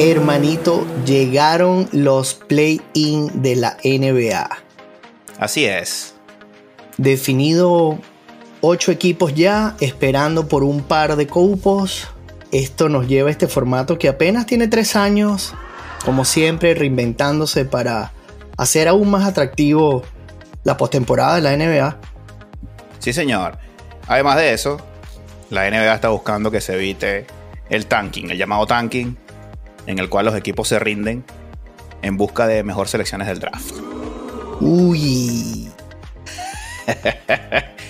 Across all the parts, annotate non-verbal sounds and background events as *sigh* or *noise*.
Hermanito, llegaron los play-in de la NBA. Así es. Definido ocho equipos ya, esperando por un par de cupos. Esto nos lleva a este formato que apenas tiene tres años, como siempre, reinventándose para hacer aún más atractivo la postemporada de la NBA. Sí, señor. Además de eso, la NBA está buscando que se evite el tanking, el llamado tanking, en el cual los equipos se rinden en busca de mejores selecciones del draft. Uy.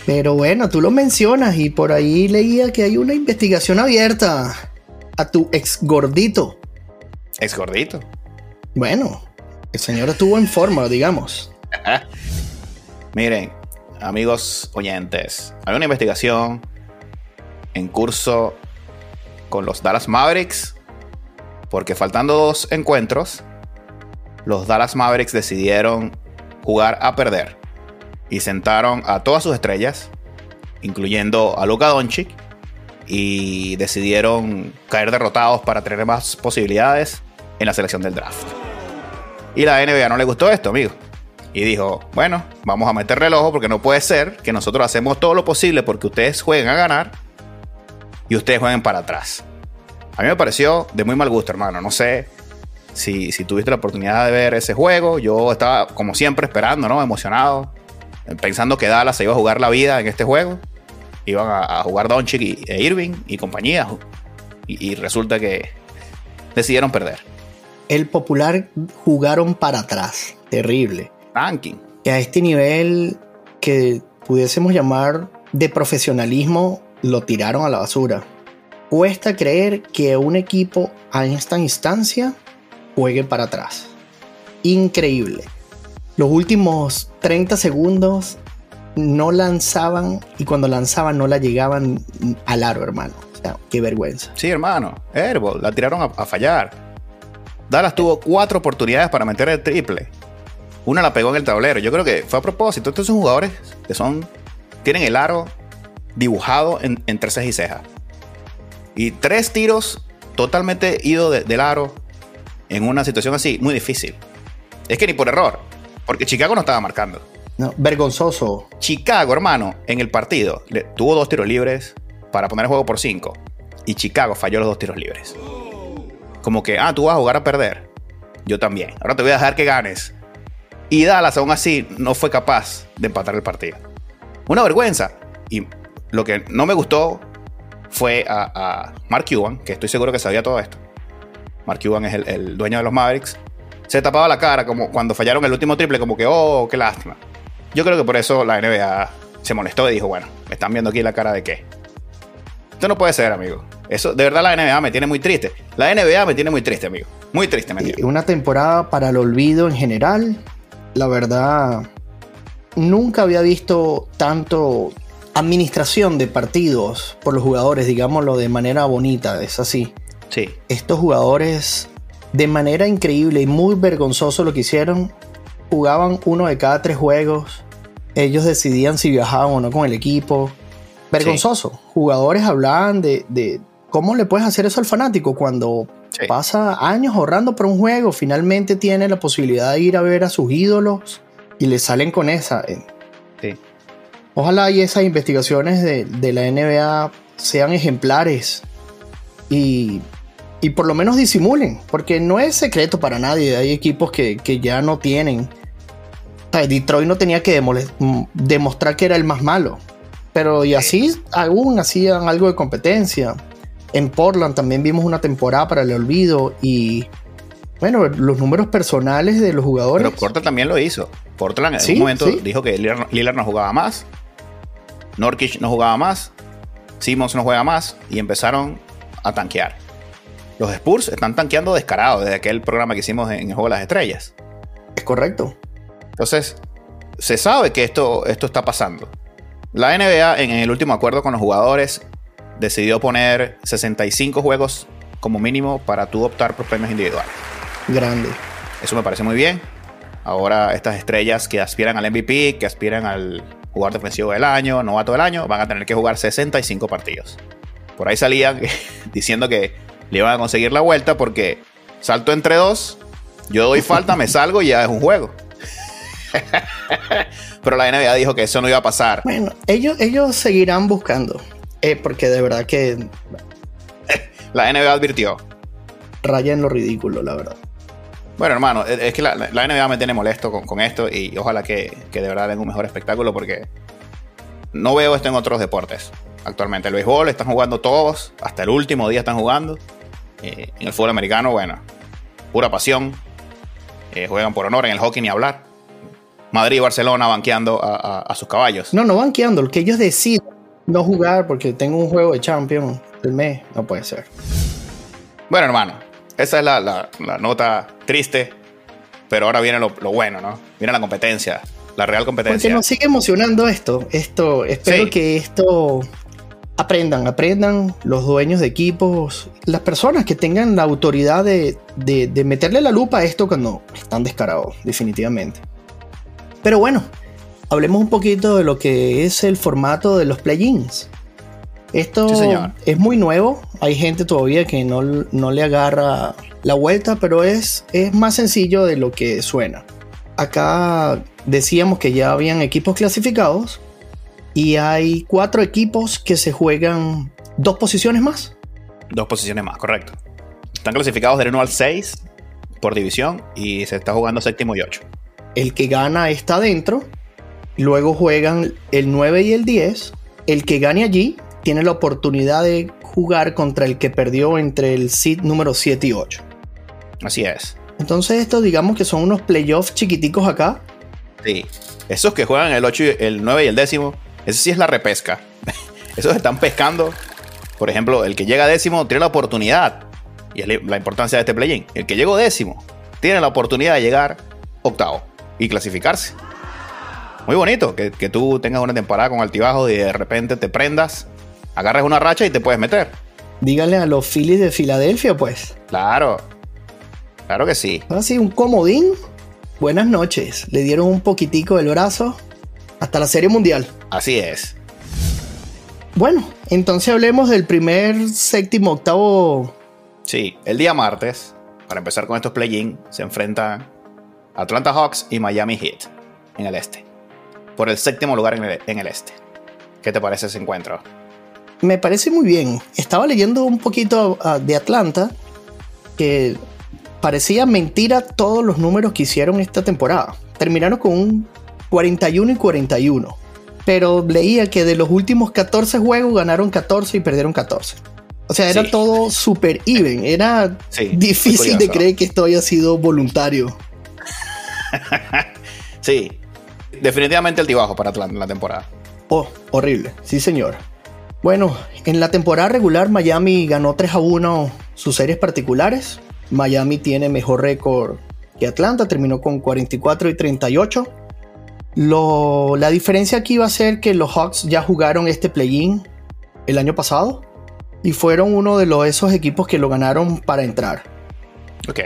Pero bueno, tú lo mencionas y por ahí leía que hay una investigación abierta a tu ex gordito. Ex gordito. Bueno, el señor estuvo en forma, digamos. *laughs* Miren, amigos oyentes, hay una investigación en curso con los Dallas Mavericks porque faltando dos encuentros, los Dallas Mavericks decidieron jugar a perder y sentaron a todas sus estrellas, incluyendo a Luka Doncic, y decidieron caer derrotados para tener más posibilidades en la selección del draft. Y la NBA no le gustó esto, amigo. Y dijo, bueno, vamos a meterle el ojo porque no puede ser que nosotros hacemos todo lo posible porque ustedes jueguen a ganar y ustedes jueguen para atrás. A mí me pareció de muy mal gusto, hermano. No sé si, tuviste la oportunidad de ver ese juego. Yo estaba, como siempre, esperando, ¿no? Emocionado. Pensando que Dallas se iba a jugar la vida en este juego. Iban a, jugar Doncic e Irving y compañía. Y, y resulta que decidieron perder. El popular jugaron para atrás. Terrible. Ranking. Que a este nivel que pudiésemos llamar de profesionalismo lo tiraron a la basura. Cuesta creer que un equipo a esta instancia juegue para atrás. Increíble. Los últimos 30 segundos no lanzaban y cuando lanzaban no la llegaban al aro, hermano. O sea, qué vergüenza. Sí, hermano. Airball, la tiraron a, fallar. Dallas tuvo cuatro oportunidades para meter el triple. Una la pegó en el tablero. Yo creo que fue a propósito. Estos son jugadores que son. Tienen el aro dibujado en, entre cejas y cejas. Y tres tiros totalmente ido del aro en una situación así, muy difícil. Es que ni por error, porque Chicago no estaba marcando. No, vergonzoso. Chicago, hermano, en el partido le, tuvo dos tiros libres para poner el juego por cinco. Y Chicago falló los dos tiros libres. Como que, ah, tú vas a jugar a perder. Yo también. Ahora te voy a dejar que ganes. Y Dallas, aún así, no fue capaz de empatar el partido. Una vergüenza. Y lo que no me gustó fue a, Mark Cuban, que estoy seguro que sabía todo esto. Mark Cuban es el, dueño de los Mavericks. Se tapaba la cara como cuando fallaron el último triple, como que, oh, qué lástima. Yo creo que por eso la NBA se molestó y dijo, bueno, me están viendo aquí la cara de qué. Esto no puede ser, amigo. Eso, de verdad, la NBA me tiene muy triste. La NBA me tiene muy triste, amigo. Muy triste, me tiene. Una temporada para el olvido en general. La verdad, nunca había visto tanto administración de partidos por los jugadores, digámoslo de manera bonita, es así. Sí. Estos jugadores, de manera increíble y muy vergonzoso lo que hicieron, jugaban uno de cada tres juegos. Ellos decidían si viajaban o no con el equipo. Vergonzoso. Jugadores hablaban de, cómo le puedes hacer eso al fanático cuando pasa años ahorrando por un juego, finalmente tiene la posibilidad de ir a ver a sus ídolos y le salen con esa. Sí. Ojalá y esas investigaciones de, la NBA sean ejemplares y, por lo menos disimulen, porque no es secreto para nadie. Hay equipos que, ya no tienen. Detroit no tenía que demostrar que era el más malo, pero y así aún hacían algo de competencia. En Portland también vimos una temporada para el olvido y bueno, los números personales de los jugadores. Pero Portland también lo hizo. Portland en un momento dijo que Lillard no jugaba más Norkic no jugaba más, Simmons no juega más y empezaron a tanquear. Los Spurs están tanqueando descarados desde aquel programa que hicimos en el Juego de las Estrellas. Es correcto. Entonces, se sabe que esto, esto está pasando. La NBA en el último acuerdo con los jugadores decidió poner 65 juegos como mínimo para tú optar por premios individuales. Grande. Eso me parece muy bien. Ahora estas estrellas que aspiran al MVP, que aspiran al jugador defensivo del año, novato del año, van a tener que jugar 65 partidos. Por ahí salían *laughs* diciendo que le iban a conseguir la vuelta porque salto entre dos, yo doy falta, me salgo y ya es un juego. *laughs* Pero la NBA dijo que eso no iba a pasar. Bueno, ellos, ellos seguirán buscando. Eh, porque de verdad que. *laughs* la NBA advirtió. Raya en lo ridículo, la verdad. Bueno, hermano, es que la, NBA me tiene molesto con, esto y ojalá que, de verdad den un mejor espectáculo porque no veo esto en otros deportes. Actualmente el béisbol están jugando todos, hasta el último día están jugando. Eh, en el fútbol americano, bueno, pura pasión. Eh, juegan por honor, en el hockey ni hablar. Madrid y Barcelona banqueando a, sus caballos. No, no banqueando, lo que ellos deciden no jugar porque tengo un juego de Champions del mes, no puede ser. Bueno, hermano, esa es la, nota triste, pero ahora viene lo, bueno, ¿no? Viene la competencia, la real competencia. Porque nos sigue emocionando esto, esto, espero que esto aprendan, aprendan los dueños de equipos, las personas que tengan la autoridad de, de meterle la lupa a esto cuando están descarados, definitivamente. Pero bueno, hablemos un poquito de lo que es el formato de los play-ins. Esto es muy nuevo, hay gente todavía que no, le agarra la vuelta, pero es, es más sencillo de lo que suena. Acá decíamos que ya habían equipos clasificados y hay cuatro equipos que se juegan dos posiciones más. Dos posiciones más, correcto. Están clasificados del 1 al 6 por división y se está jugando séptimo y 8 el que gana está dentro, luego juegan el 9 y el 10, el que gane allí tiene la oportunidad de jugar contra el que perdió entre el seed número 7 y 8. Así es. Entonces estos digamos que son unos playoffs chiquiticos acá. Sí. Esos que juegan el 8, el 9 y el décimo, ese sí es la repesca. *laughs* Esos están pescando. Por ejemplo, el que llega décimo tiene la oportunidad. Y es la importancia de este play-in. El que llegó décimo tiene la oportunidad de llegar octavo y clasificarse. Muy bonito que, tú tengas una temporada con altibajo y de repente te prendas, agarres una racha y te puedes meter. Díganle a los Phillies de Filadelfia, pues. Claro, claro que sí. Así, un comodín. Buenas noches. Le dieron un poquitico del brazo hasta la Serie Mundial. Así es. Bueno, entonces hablemos del primer, séptimo, octavo. Sí, el día martes, para empezar con estos play-in, se enfrentan Atlanta Hawks y Miami Heat en el este. Por el séptimo lugar en el, este. ¿Qué te parece ese encuentro? Me parece muy bien. Estaba leyendo un poquito ah, de Atlanta que parecía mentira todos los números que hicieron esta temporada. Terminaron con un 41 y 41. Pero leía que de los últimos 14 juegos ganaron 14 y perdieron 14. O sea, era todo super even. Era difícil de creer que esto haya sido voluntario. *laughs* sí, definitivamente el tibajo para Atlanta en la temporada. Oh, horrible, sí señor. Bueno, en la temporada regular Miami ganó 3 a 1 sus series particulares. Miami tiene mejor récord que Atlanta, terminó con 44 y 38. la diferencia aquí va a ser que los Hawks ya jugaron este play-in el año pasado y fueron uno de los, esos equipos que lo ganaron para entrar. Ok.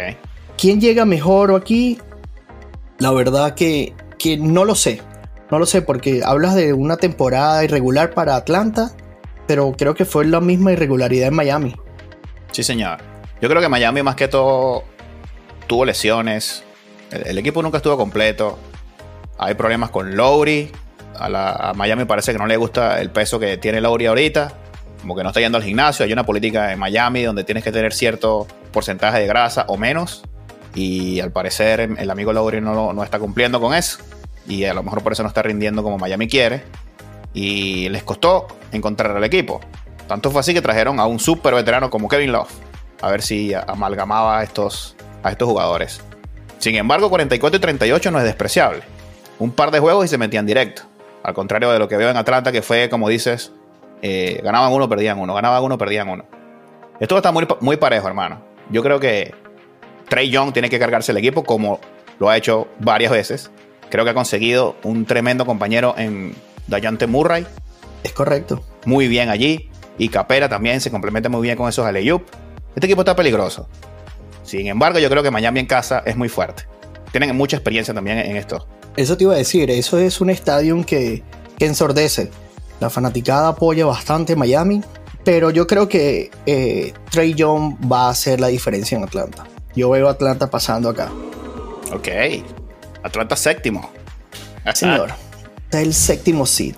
¿Quién llega mejor aquí? La verdad que, no lo sé. No lo sé porque hablas de una temporada irregular para Atlanta, pero creo que fue la misma irregularidad en Miami. Sí, señor. Yo creo que Miami más que todo tuvo lesiones. El, equipo nunca estuvo completo. Hay problemas con Lowry. A, a, Miami parece que no le gusta el peso que tiene Lowry ahorita. Como que no está yendo al gimnasio. Hay una política en Miami donde tienes que tener cierto porcentaje de grasa o menos y al parecer el amigo Lowry no, no está cumpliendo con eso. Y a lo mejor por eso no está rindiendo como Miami quiere. Y les costó encontrar al equipo. Tanto fue así que trajeron a un super veterano como Kevin Love. A ver si amalgamaba a estos, estos jugadores. Sin embargo, 44 y 38 no es despreciable. Un par de juegos y se metían directo. Al contrario de lo que veo en Atlanta, que fue, como dices, eh, ganaban uno, perdían uno. Ganaban uno, perdían uno. Esto está muy, muy parejo, hermano. Yo creo que Trey Young tiene que cargarse el equipo como lo ha hecho varias veces. Creo que ha conseguido un tremendo compañero en Dayante Murray. Es correcto. Muy bien allí. Y Capela también se complementa muy bien con esos Aleyup. Este equipo está peligroso. Sin embargo, yo creo que Miami en casa es muy fuerte. Tienen mucha experiencia también en esto. Eso te iba a decir, eso es un estadio que, que ensordece. La fanaticada apoya bastante Miami, pero yo creo que eh, Trey Young va a hacer la diferencia en Atlanta. Yo veo a Atlanta pasando acá. Ok. Atlanta séptimo. Señor, está el séptimo seed.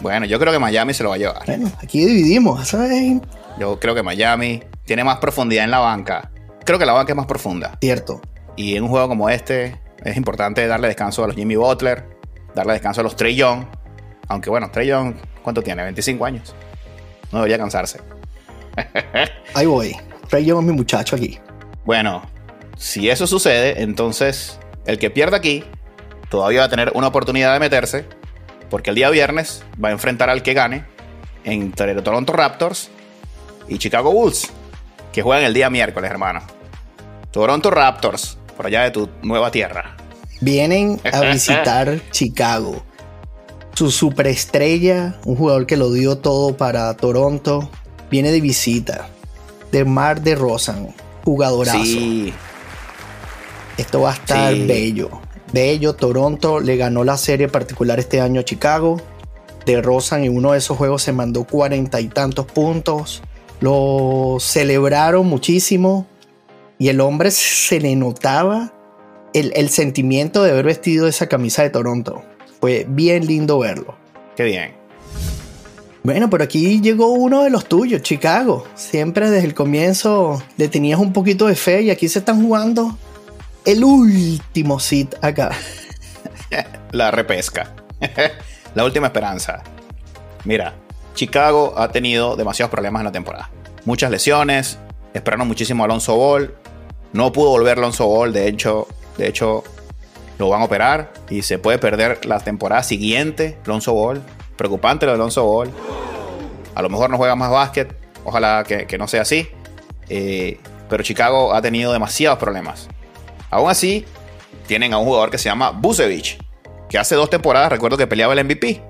Bueno, yo creo que Miami se lo va a llevar. Bueno, aquí dividimos, ¿sabes? Yo creo que Miami tiene más profundidad en la banca. Creo que la banca es más profunda. Cierto. Y en un juego como este, es importante darle descanso a los Jimmy Butler, darle descanso a los Trey Young. Aunque bueno, Trey Young, ¿cuánto tiene? 25 años. No debería cansarse. *laughs* Ahí voy. Trey Young es mi muchacho aquí. Bueno, si eso sucede, entonces el que pierda aquí todavía va a tener una oportunidad de meterse, porque el día viernes va a enfrentar al que gane entre Toronto Raptors y Chicago Bulls, que juegan el día miércoles, hermano. Toronto Raptors, por allá de tu nueva tierra. Vienen a *laughs* visitar Chicago. Su superestrella, un jugador que lo dio todo para Toronto, viene de visita. De Mar de Rosan, jugadorazo. Sí. Esto va a estar bello. Bello, Toronto le ganó la serie particular este año a Chicago. De Rosan en uno de esos juegos se mandó cuarenta y tantos puntos. Lo celebraron muchísimo. Y el hombre se le notaba el, el sentimiento de haber vestido esa camisa de Toronto. Fue bien lindo verlo. Qué bien. Bueno, pero aquí llegó uno de los tuyos, Chicago. Siempre desde el comienzo le tenías un poquito de fe y aquí se están jugando el último sit acá. *laughs* La repesca. *laughs* la última esperanza. Mira, Chicago ha tenido demasiados problemas en la temporada. Muchas lesiones, esperaron muchísimo a Alonso Ball. No pudo volver Alonso Ball, de hecho, de hecho lo van a operar y se puede perder la temporada siguiente Alonso Ball. Preocupante lo de Alonso Ball. A lo mejor no juega más básquet, ojalá que, no sea así. Eh, pero Chicago ha tenido demasiados problemas. Aún así, tienen a un jugador que se llama Busevich, que hace dos temporadas recuerdo que peleaba el MVP.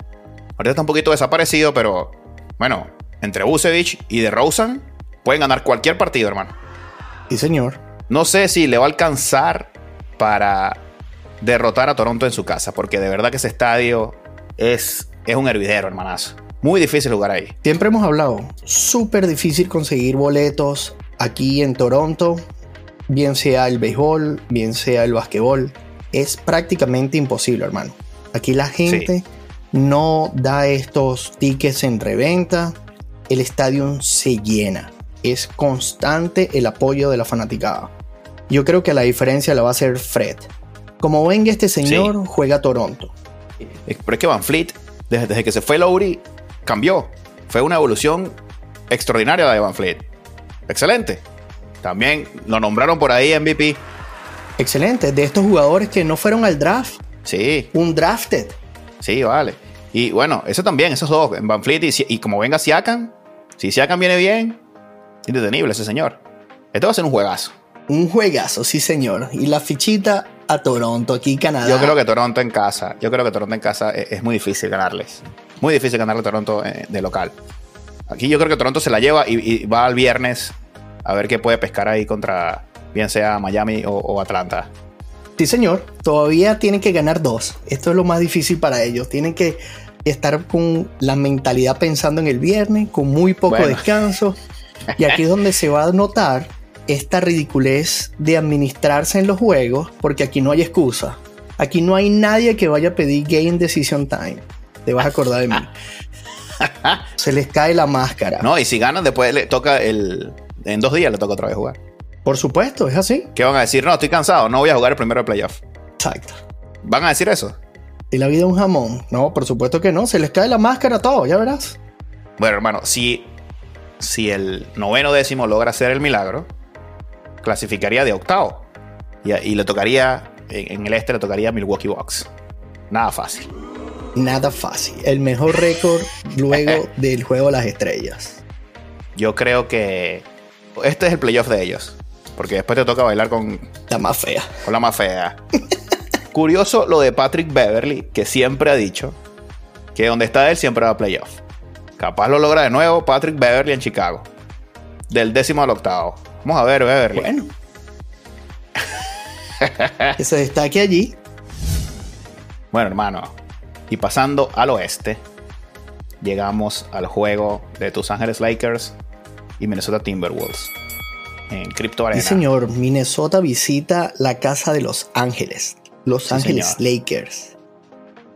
Ahorita está un poquito desaparecido, pero bueno, entre Busevich y de Rosen pueden ganar cualquier partido, hermano. Sí, señor. No sé si le va a alcanzar para derrotar a Toronto en su casa, porque de verdad que ese estadio es, es un hervidero, hermanazo. Muy difícil jugar ahí. Siempre hemos hablado, súper difícil conseguir boletos aquí en Toronto bien sea el béisbol, bien sea el basquetbol, es prácticamente imposible, hermano. Aquí la gente no da estos tickets en reventa, el estadio se llena, es constante el apoyo de la fanaticada. Yo creo que la diferencia la va a hacer Fred. Como venga este señor, juega Toronto. Pero es que Van Fleet, desde, desde que se fue Lowry, cambió. Fue una evolución extraordinaria de Van Fleet. Excelente. También lo nombraron por ahí MVP. Excelente, de estos jugadores que no fueron al draft. Sí. Un drafted. Sí, vale. Y bueno, eso también, esos dos, Van Fleet y, como venga Siakam, si Siakam viene bien, indetenible ese señor. Esto va a ser un juegazo. Un juegazo, sí señor. Y la fichita a Toronto, aquí Canadá. Yo creo que Toronto en casa, yo creo que Toronto en casa es, muy difícil ganarles. Muy difícil ganarle a Toronto eh, de local. Aquí yo creo que Toronto se la lleva y va al viernes a ver qué puede pescar ahí contra, bien sea Miami o, Atlanta. Sí, señor. Todavía tienen que ganar dos. Esto es lo más difícil para ellos. Tienen que estar con la mentalidad pensando en el viernes, con muy poco descanso. Y aquí es donde se va a notar esta ridiculez de administrarse en los juegos, porque aquí no hay excusa. Aquí no hay nadie que vaya a pedir game decision time. Te vas a acordar de mí. *laughs* se les cae la máscara. No, y si ganan, después le toca el, en dos días le toca otra vez jugar. Por supuesto, es así. ¿Qué van a decir? No, estoy cansado, no voy a jugar el primero de playoff. Exacto. ¿Van a decir eso? ¿Y la vida es un jamón? No, por supuesto que no. Se les cae la máscara a todo, ya verás. Bueno, hermano, si, si el noveno décimo logra hacer el milagro, clasificaría de octavo. Y, le tocaría, en, el este le tocaría Milwaukee Bucks. Nada fácil. Nada fácil. El mejor récord luego *laughs* del juego de las estrellas. Yo creo que este es el playoff de ellos. Porque después te toca bailar con. La más fea. Con la más fea. *laughs* Curioso lo de Patrick Beverly, que siempre ha dicho que donde está él siempre va a playoff. Capaz lo logra de nuevo Patrick Beverly en Chicago. Del décimo al octavo. Vamos a ver, Beverly. Bueno. *laughs* que se destaque allí. Bueno, hermano. Y pasando al oeste, llegamos al juego de tus Ángeles Lakers y Minnesota Timberwolves en Crypto Arena. Sí, señor. Minnesota visita la casa de Los Ángeles. Los Ángeles Lakers.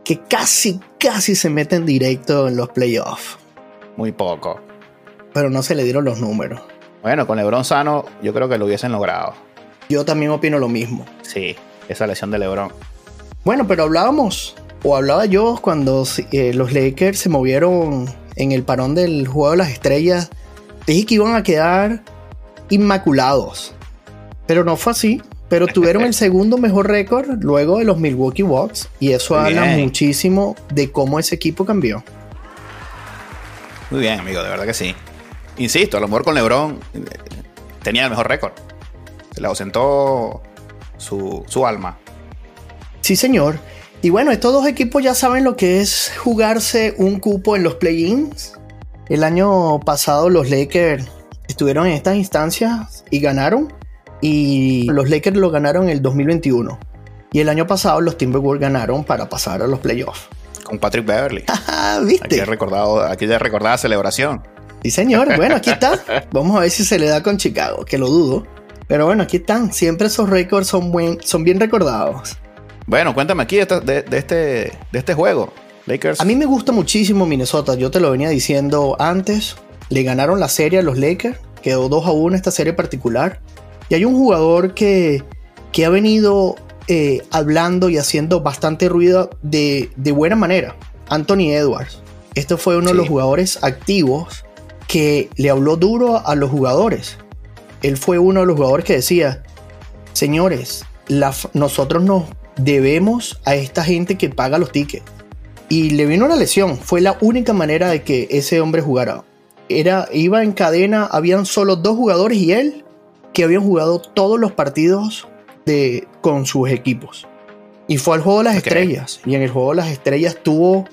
Que casi, casi se meten directo en los playoffs. Muy poco. Pero no se le dieron los números. Bueno, con LeBron sano, yo creo que lo hubiesen logrado. Yo también opino lo mismo. Sí, esa lesión de LeBron. Bueno, pero hablábamos, o hablaba yo cuando eh, los Lakers se movieron en el parón del juego de las estrellas. Dije que iban a quedar inmaculados. Pero no fue así. Pero tuvieron el *laughs* segundo mejor récord luego de los Milwaukee Bucks. Y eso habla muchísimo de cómo ese equipo cambió. Muy bien, amigo, de verdad que sí. Insisto, a lo mejor con LeBron eh, tenía el mejor récord. Se le ausentó su, su alma. Sí, señor. Y bueno, estos dos equipos ya saben lo que es jugarse un cupo en los play-ins. El año pasado los Lakers estuvieron en estas instancias y ganaron. Y los Lakers lo ganaron en el 2021. Y el año pasado los Timberwolves ganaron para pasar a los playoffs. Con Patrick Beverly. *laughs* ¿Viste? Aquí recordado, aquella recordada celebración. Sí, señor. Bueno, aquí está. *laughs* Vamos a ver si se le da con Chicago, que lo dudo. Pero bueno, aquí están. Siempre esos récords son, buen, son bien recordados. Bueno, cuéntame aquí de, este, de este juego. Lakers. A mí me gusta muchísimo Minnesota. Yo te lo venía diciendo antes. Le ganaron la serie a los Lakers. Quedó 2 a 1 esta serie particular. Y hay un jugador que, que ha venido eh, hablando y haciendo bastante ruido de, buena manera. Anthony Edwards. Este fue uno de los jugadores activos que le habló duro a los jugadores. Él fue uno de los jugadores que decía, señores, nosotros nos debemos a esta gente que paga los tickets. Y le vino una lesión. Fue la única manera de que ese hombre jugara. Era, iba en cadena, habían solo dos jugadores y él que habían jugado todos los partidos de, con sus equipos. Y fue al juego de las estrellas. Y en el juego de las estrellas tuvo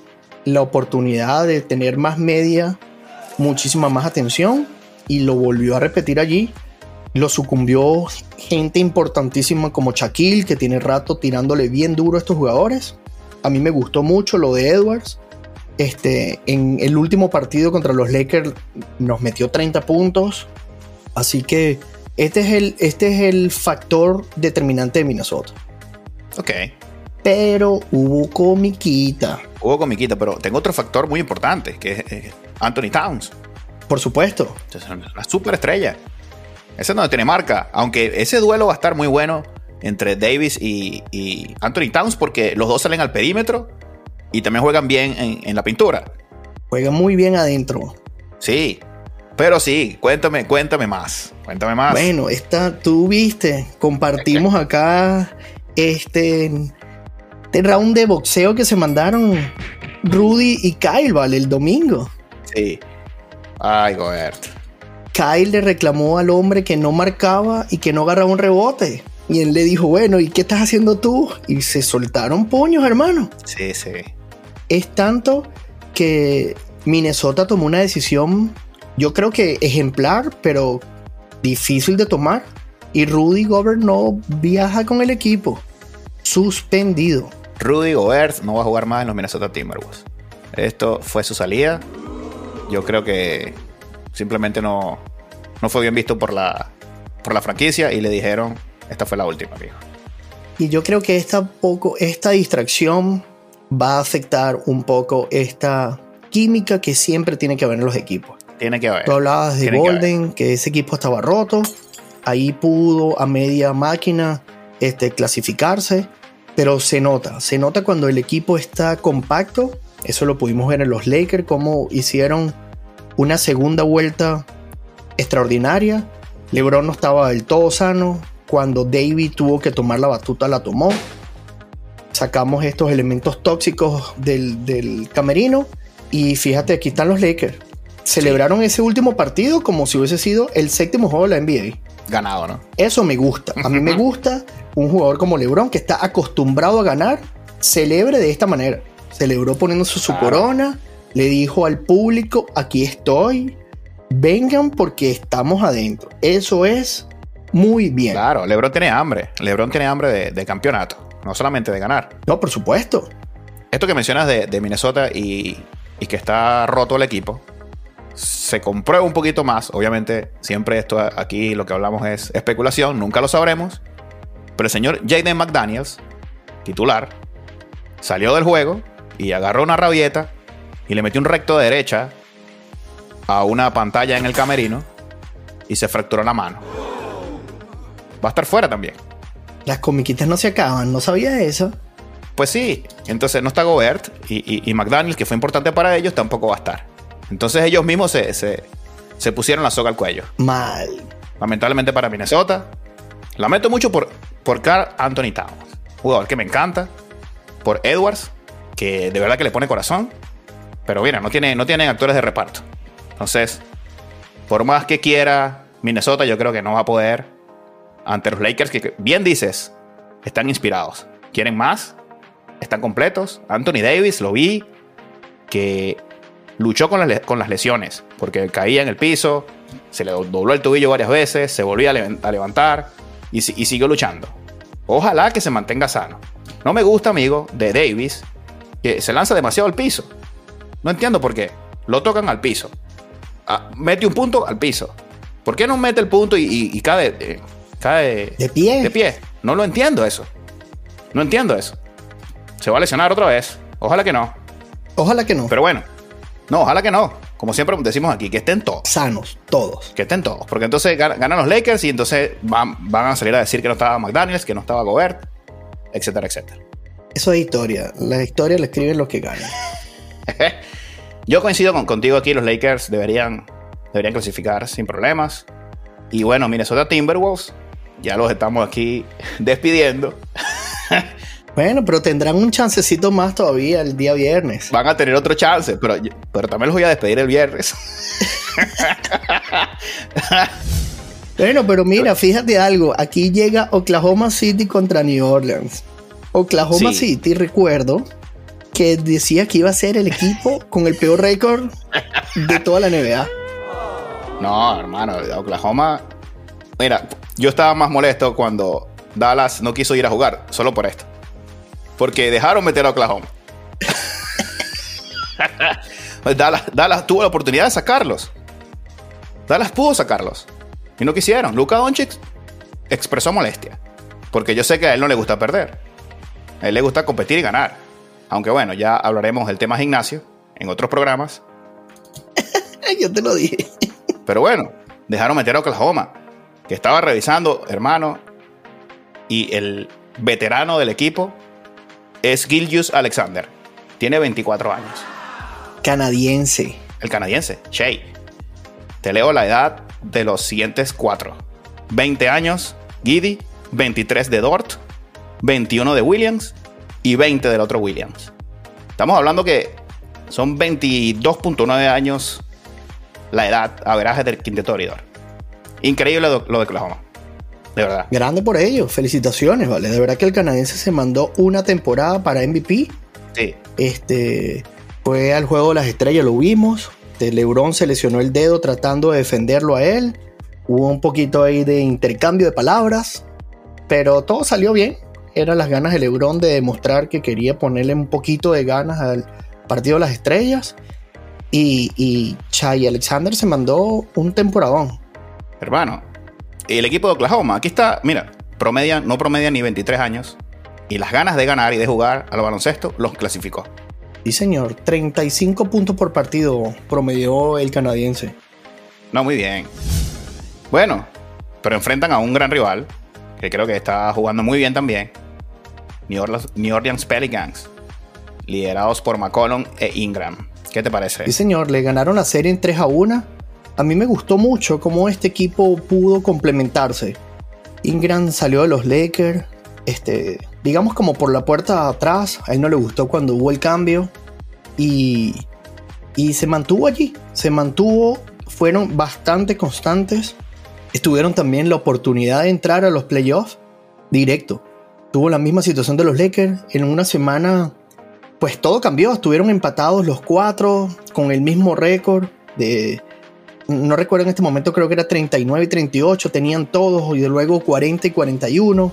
la oportunidad de tener más media, muchísima más atención. Y lo volvió a repetir allí. Lo sucumbió gente importantísima como Shaquille, que tiene rato tirándole bien duro a estos jugadores. A mí me gustó mucho lo de Edwards. Este, en el último partido contra los Lakers nos metió 30 puntos. Así que este es el, este es el factor determinante de Minnesota. Ok. Pero hubo comiquita. Hubo comiquita, pero tengo otro factor muy importante, que es Anthony Towns. Por supuesto. Es una superestrella. Ese no tiene marca. Aunque ese duelo va a estar muy bueno entre Davis y, Anthony Towns porque los dos salen al perímetro y también juegan bien en, la pintura. Juegan muy bien adentro. Sí, pero sí, cuéntame, cuéntame más. Cuéntame más. Bueno, esta, tú viste, compartimos *laughs* acá este, este round de boxeo que se mandaron Rudy y Kyle, ¿vale? El domingo. Sí. Ay, Gobert. Kyle le reclamó al hombre que no marcaba y que no agarraba un rebote. Y él le dijo, bueno, ¿y qué estás haciendo tú? Y se soltaron puños, hermano. Sí, sí. Es tanto que Minnesota tomó una decisión, yo creo que ejemplar, pero difícil de tomar. Y Rudy Gobert no viaja con el equipo. Suspendido. Rudy Gobert no va a jugar más en los Minnesota Timberwolves. Esto fue su salida. Yo creo que simplemente no, no fue bien visto por la, por la franquicia y le dijeron, esta fue la última, amigo. Y yo creo que esta, poco, esta distracción va a afectar un poco esta química que siempre tiene que haber en los equipos. Tiene que haber. Tú hablabas de Golden, que, ese equipo estaba roto. Ahí pudo a media máquina este, clasificarse. Pero se nota, se nota cuando el equipo está compacto. Eso lo pudimos ver en los Lakers, cómo hicieron una segunda vuelta extraordinaria. LeBron no estaba del todo sano. Cuando David tuvo que tomar la batuta, la tomó. Sacamos estos elementos tóxicos del, camerino. Y fíjate, aquí están los Lakers. celebraron ese último partido como si hubiese sido el séptimo juego de la NBA. Ganado, ¿no? Eso me gusta. A mí me gusta un jugador como LeBron que está acostumbrado a ganar, celebre de esta manera. Celebró poniéndose su Claro. corona, le dijo al público, aquí estoy, vengan porque estamos adentro. Eso es muy bien. Claro, LeBron tiene hambre. LeBron tiene hambre de, de campeonato, no solamente de ganar. No, por supuesto. Esto que mencionas de, de Minnesota y, y que está roto el equipo, se comprueba un poquito más. Obviamente, siempre esto aquí lo que hablamos es especulación, nunca lo sabremos. Pero el señor Jaden McDaniels, titular, salió del juego y agarró una rabieta y le metió un recto de derecha a una pantalla en el camerino y se fracturó la mano. Va a estar fuera también. Las comiquitas no se acaban, no sabía eso. Pues sí, entonces no está Gobert y, y, y McDaniels, que fue importante para ellos, tampoco va a estar. Entonces ellos mismos se, se, se pusieron la soga al cuello. Mal. Lamentablemente para Minnesota. Lamento mucho por, por Carl Anthony Towns, jugador que me encanta. Por Edwards, que de verdad que le pone corazón. Pero mira, no, tiene, no tienen actores de reparto. Entonces, por más que quiera Minnesota, yo creo que no va a poder ante los Lakers, que bien dices, están inspirados. ¿Quieren más? Están completos. Anthony Davis, lo vi, que luchó con con las lesiones, porque caía en el piso, se le do- dobló el tobillo varias veces, se volvía a, le- a levantar y, si- y siguió luchando. Ojalá que se mantenga sano. No me gusta, amigo, de Davis, que se lanza demasiado al piso. No entiendo por qué. Lo tocan al piso. Ah, mete un punto al piso. ¿Por qué no mete el punto y cae, eh, cae De pie. de pie? No lo entiendo eso. No entiendo eso. Se va a lesionar otra vez. Ojalá que no. Ojalá que no. Pero bueno, no, ojalá que no. Como siempre decimos aquí, que estén todos. Sanos, todos. Que estén todos. Porque entonces gan- ganan los Lakers y entonces van, van a salir a decir que no estaba McDaniels, que no estaba Gobert, etcétera, etcétera. Eso es historia. La historia la escriben los que ganan. *laughs* Yo coincido con, contigo aquí, los Lakers deberían, deberían clasificar sin problemas. Y bueno, Minnesota Timberwolves, ya los estamos aquí *laughs* despidiendo. Bueno, pero tendrán un chancecito más todavía el día viernes. Van a tener otro chance, pero, pero también los voy a despedir el viernes. *laughs* Bueno, pero mira, fíjate algo. Aquí llega Oklahoma City contra New Orleans. Oklahoma Sí. City, recuerdo que decía que iba a ser el equipo con el peor récord de toda la NBA. No, hermano, Oklahoma. Mira, yo estaba más molesto cuando Dallas no quiso ir a jugar, solo por esto. Porque dejaron meter a Oklahoma. *laughs* Dallas, Dallas tuvo la oportunidad de sacarlos. Dallas pudo sacarlos. Y no quisieron. Luka Doncic expresó molestia. Porque yo sé que a él no le gusta perder. A él le gusta competir y ganar. Aunque bueno, ya hablaremos del tema gimnasio en otros programas. *laughs* Yo te lo dije. Pero bueno, dejaron meter a Oklahoma, que estaba revisando, hermano, y el veterano del equipo es Gilgius Alexander. Tiene 24 años. Canadiense. El canadiense, Shea. Te leo la edad de los siguientes cuatro. 20 años, Giddy, 23 de Dort, 21 de Williams y 20 del otro Williams. Estamos hablando que son 22.9 años la edad averaje del quinteto abridor. Increíble lo lo de Oklahoma. De verdad. Grande por ello. Felicitaciones, ¿vale? De verdad que el canadiense se mandó una temporada para MVP. Sí. Este fue al juego de las estrellas, lo vimos. Este, LeBron se lesionó el dedo tratando de defenderlo a él. Hubo un poquito ahí de intercambio de palabras, pero todo salió bien. Eran las ganas de LeBron de demostrar que quería ponerle un poquito de ganas al partido de las estrellas. Y, y Chai Alexander se mandó un temporadón. Hermano, el equipo de Oklahoma, aquí está, mira, promedia, no promedia ni 23 años. Y las ganas de ganar y de jugar al baloncesto los clasificó. Sí, señor. 35 puntos por partido promedió el canadiense. No, muy bien. Bueno, pero enfrentan a un gran rival, que creo que está jugando muy bien también. New Orleans, New Orleans Pelicans, liderados por McCollum e Ingram. ¿Qué te parece? Sí, señor, le ganaron la serie en 3 a 1. A mí me gustó mucho cómo este equipo pudo complementarse. Ingram salió de los Lakers, este, digamos como por la puerta atrás. A él no le gustó cuando hubo el cambio. Y, y se mantuvo allí, se mantuvo, fueron bastante constantes. Estuvieron también la oportunidad de entrar a los playoffs directo. Tuvo la misma situación de los Lakers. En una semana, pues todo cambió. Estuvieron empatados los cuatro con el mismo récord de... No recuerdo en este momento, creo que era 39 y 38, tenían todos, y luego 40 y 41.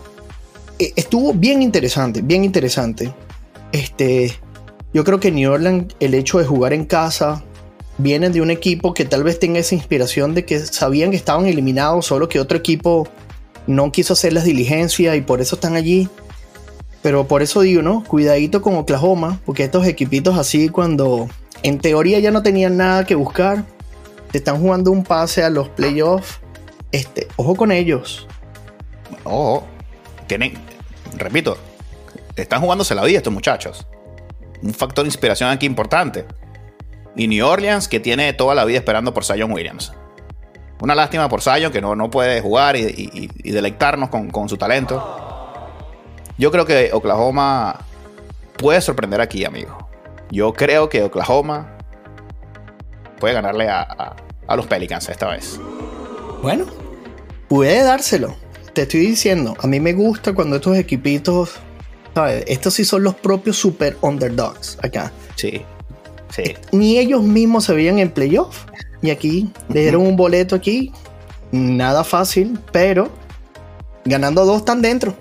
E, estuvo bien interesante, bien interesante. Este, yo creo que New Orleans, el hecho de jugar en casa, viene de un equipo que tal vez tenga esa inspiración de que sabían que estaban eliminados, solo que otro equipo no quiso hacer las diligencias y por eso están allí. Pero por eso digo, ¿no? Cuidadito con Oklahoma, porque estos equipitos así, cuando en teoría ya no tenían nada que buscar, te están jugando un pase a los playoffs. Este, ojo con ellos. Ojo, tienen, repito, están jugándose la vida estos muchachos un factor de inspiración aquí importante. Y New Orleans, que tiene toda la vida esperando por Zion Williams. Una lástima por Zion, que no, no puede jugar y, delectarnos con, su talento. Yo creo que Oklahoma puede sorprender aquí, amigo. Yo creo que Oklahoma puede ganarle a, a los Pelicans esta vez. Bueno, puede dárselo. Te estoy diciendo, a mí me gusta cuando estos equipitos estos sí son los propios super underdogs acá. Sí, sí. Ni ellos mismos se veían en playoff. Y aquí le dieron un boleto aquí. Nada fácil, pero ganando dos están dentro.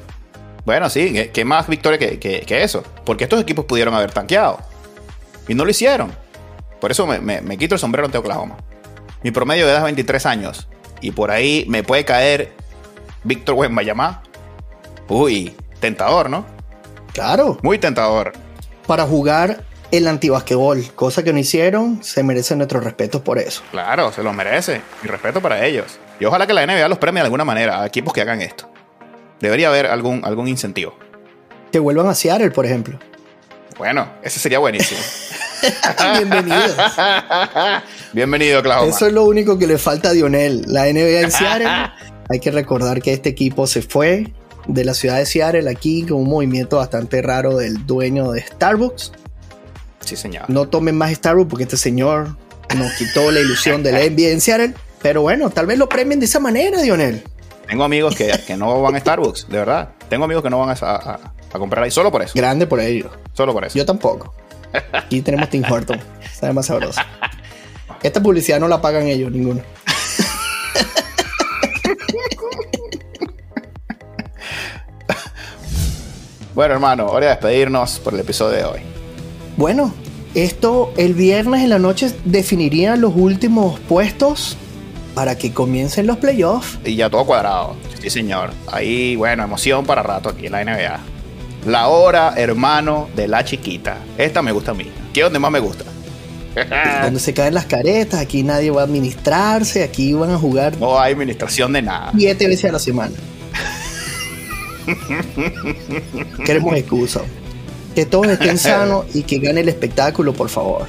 Bueno, sí, ¿qué más victoria que, eso? Porque estos equipos pudieron haber tanqueado. Y no lo hicieron. Por eso me, quito el sombrero ante Oklahoma. Mi promedio de edad es 23 años. Y por ahí me puede caer Víctor Wembanyama. Uy, tentador, ¿no? Claro. Muy tentador. Para jugar el antibasquetbol, cosa que no hicieron, se merecen nuestro respeto por eso. Claro, se lo merece. Mi respeto para ellos. Y ojalá que la NBA los premie de alguna manera a equipos que hagan esto. Debería haber algún, algún incentivo. Que vuelvan a Seattle, por ejemplo. Bueno, ese sería buenísimo. *laughs* *laughs* Bienvenido. Bienvenido, Oklahoma. Eso es lo único que le falta a Dionel. La NBA en Seattle. *laughs* Hay que recordar que este equipo se fue de la ciudad de Seattle aquí con un movimiento bastante raro del dueño de Starbucks. Sí, señor. No tomen más Starbucks porque este señor nos quitó la ilusión de la NBA en Seattle. Pero bueno, tal vez lo premien de esa manera, Dionel. Tengo amigos que, no van a Starbucks, de verdad. Tengo amigos que no van a, comprar ahí solo por eso. Grande por ellos. Solo por eso. Yo tampoco. Aquí tenemos Tim Horton. Está más sabroso. Esta publicidad no la pagan ellos, ninguno. Bueno, hermano, hora de despedirnos por el episodio de hoy. Bueno, esto el viernes en la noche definiría los últimos puestos para que comiencen los playoffs. Y ya todo cuadrado. Sí, señor. Ahí, bueno, emoción para rato aquí en la NBA. La hora, hermano, de la chiquita. Esta me gusta a mí. ¿Qué es donde más me gusta? *laughs* donde se caen las caretas, aquí nadie va a administrarse, aquí van a jugar. No hay administración de nada. Siete veces a la semana. *laughs* Queremos excusa. Que todos estén *laughs* sanos y que gane el espectáculo, por favor.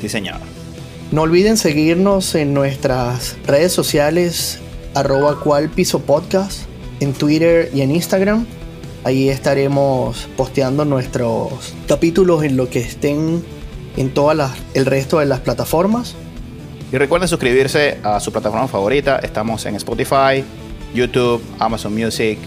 Sí, señor. No olviden seguirnos en nuestras redes sociales, arroba cual piso podcast, en Twitter y en Instagram. Ahí estaremos posteando nuestros capítulos en lo que estén en todas el resto de las plataformas. Y recuerden suscribirse a su plataforma favorita. Estamos en Spotify, YouTube, Amazon Music,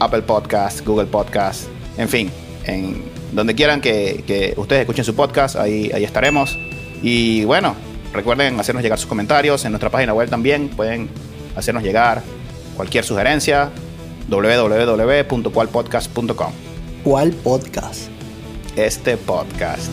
Apple Podcast, Google Podcast, en fin, en donde quieran que, ustedes escuchen su podcast, ahí, ahí estaremos. Y bueno, recuerden hacernos llegar sus comentarios en nuestra página web también, pueden hacernos llegar cualquier sugerencia www.cualpodcast.com. ¿Cuál podcast? Este podcast.